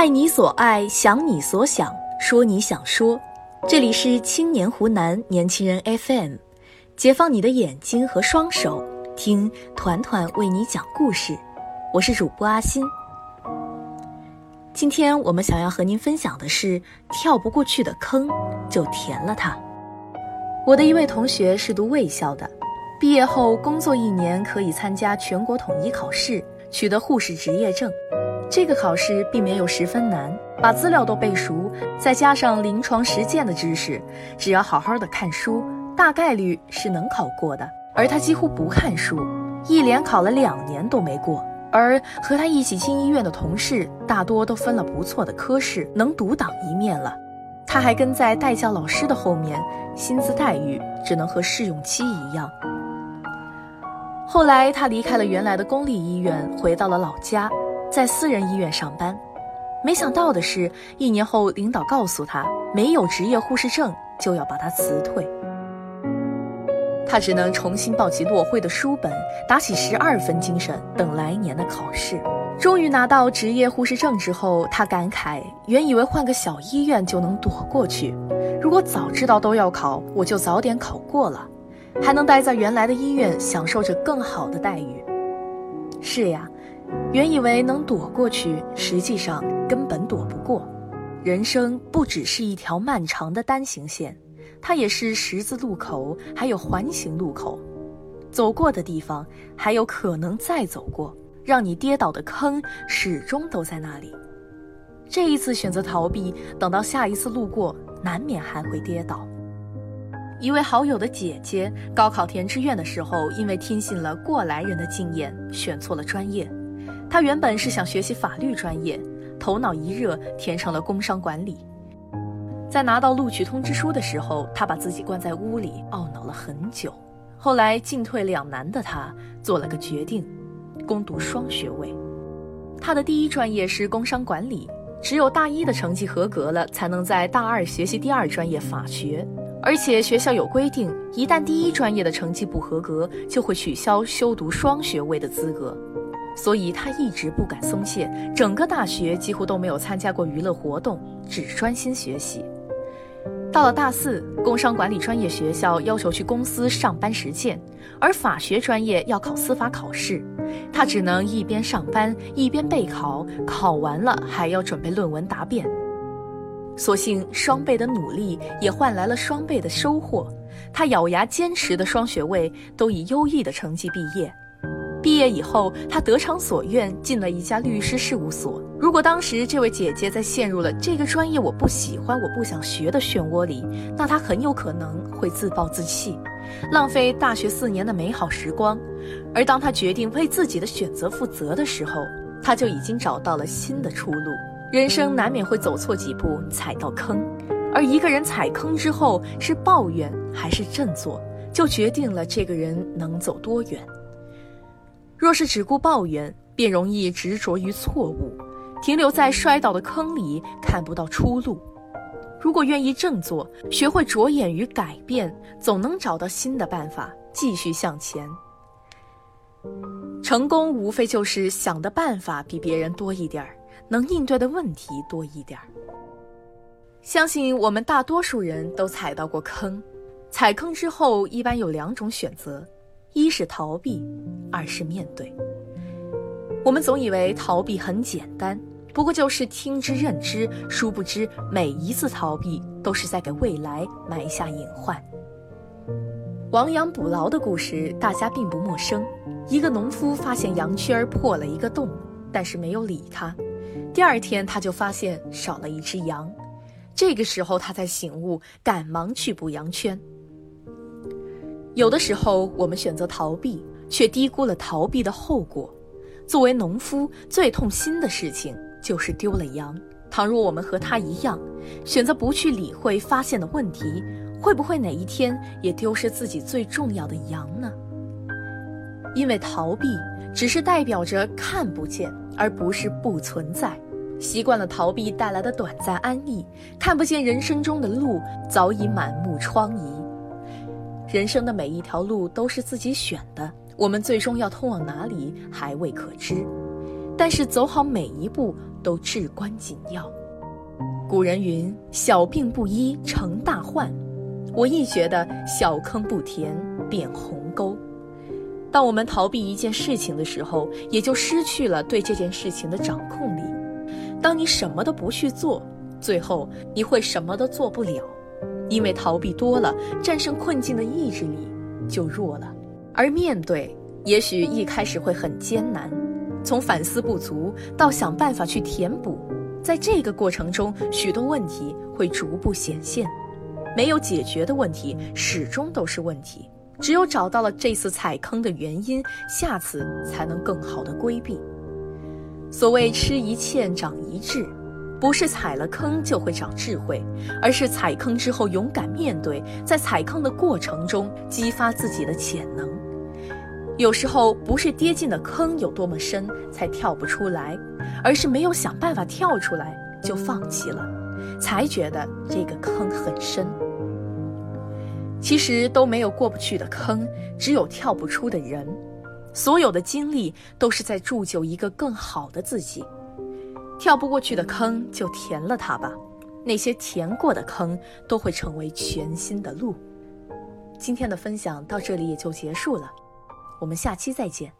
爱你所爱，想你所想，说你想说。这里是青年湖南年轻人 FM，解放你的眼睛和双手，听团团为你讲故事。我是主播阿欣。今天我们想要和您分享的是：跳不过去的坑，就填了它。我的一位同学是读卫校的，毕业后工作一年可以参加全国统一考试，取得护士执业证。这个考试并没有十分难，把资料都背熟，再加上临床实践的知识，只要好好的看书，大概率是能考过的。而他几乎不看书，一连考了两年都没过。而和他一起进医院的同事，大多都分了不错的科室，能独当一面了。他还跟在代教老师的后面，薪资待遇只能和试用期一样。后来他离开了原来的公立医院，回到了老家。在私人医院上班，没想到的是，一年后领导告诉他，没有执业护士证就要把他辞退。他只能重新抱起落灰的书本，打起十二分精神，等来年的考试。终于拿到执业护士证之后，他感慨：原以为换个小医院就能躲过去，如果早知道都要考，我就早点考过了，还能待在原来的医院，享受着更好的待遇。是呀。原以为能躲过去，实际上根本躲不过。人生不只是一条漫长的单行线，它也是十字路口，还有环形路口。走过的地方，还有可能再走过，让你跌倒的坑始终都在那里。这一次选择逃避，等到下一次路过，难免还会跌倒。一位好友的姐姐高考填志愿的时候，因为听信了过来人的经验，选错了专业。他原本是想学习法律专业，头脑一热填成了工商管理。在拿到录取通知书的时候，他把自己关在屋里懊恼了很久。后来进退两难的他做了个决定，攻读双学位。他的第一专业是工商管理，只有大一的成绩合格了，才能在大二学习第二专业法学。而且学校有规定，一旦第一专业的成绩不合格，就会取消修读双学位的资格。所以他一直不敢松懈，整个大学几乎都没有参加过娱乐活动，只专心学习。到了大四，工商管理专业学校要求去公司上班实践，而法学专业要考司法考试，他只能一边上班一边备考，考完了还要准备论文答辩。所幸双倍的努力也换来了双倍的收获，他咬牙坚持的双学位都以优异的成绩毕业。毕业以后，他得偿所愿，进了一家律师事务所。如果当时这位姐姐在陷入了这个专业我不喜欢、我不想学的漩涡里，那她很有可能会自暴自弃，浪费大学四年的美好时光。而当她决定为自己的选择负责的时候，她就已经找到了新的出路。人生难免会走错几步，踩到坑，而一个人踩坑之后是抱怨还是振作，就决定了这个人能走多远。若是只顾抱怨，便容易执着于错误，停留在摔倒的坑里，看不到出路。如果愿意振作，学会着眼于改变，总能找到新的办法，继续向前。成功无非就是想的办法比别人多一点儿，能应对的问题多一点儿。相信我们大多数人都踩到过坑，踩坑之后一般有两种选择。一是逃避，二是面对。我们总以为逃避很简单，不过就是听之任之，殊不知每一次逃避都是在给未来埋下隐患。亡羊补牢的故事大家并不陌生。一个农夫发现羊圈破了一个洞，但是没有理他。第二天他就发现少了一只羊，这个时候他才醒悟，赶忙去补羊圈。有的时候，我们选择逃避，却低估了逃避的后果。作为农夫，最痛心的事情就是丢了羊。倘若我们和他一样，选择不去理会发现的问题，会不会哪一天也丢失自己最重要的羊呢？因为逃避只是代表着看不见，而不是不存在。习惯了逃避带来的短暂安逸，看不见人生中的路早已满目疮痍。人生的每一条路都是自己选的，我们最终要通往哪里还未可知。但是走好每一步都至关紧要。古人云：“小病不医成大患。”我亦觉得“小坑不填变鸿沟”。当我们逃避一件事情的时候，也就失去了对这件事情的掌控力。当你什么都不去做，最后你会什么都做不了，因为逃避多了，战胜困境的意志力就弱了。而面对，也许一开始会很艰难，从反思不足到想办法去填补，在这个过程中，许多问题会逐步显现。没有解决的问题，始终都是问题。只有找到了这次踩坑的原因，下次才能更好的规避。所谓吃一堑长一智，不是踩了坑就会长智慧，而是踩坑之后勇敢面对，在踩坑的过程中激发自己的潜能。有时候不是跌进的坑有多么深才跳不出来，而是没有想办法跳出来就放弃了，才觉得这个坑很深。其实都没有过不去的坑，只有跳不出的人。所有的经历都是在铸就一个更好的自己。跳不过去的坑就填了它吧，那些填过的坑都会成为全新的路。今天的分享到这里也就结束了，我们下期再见。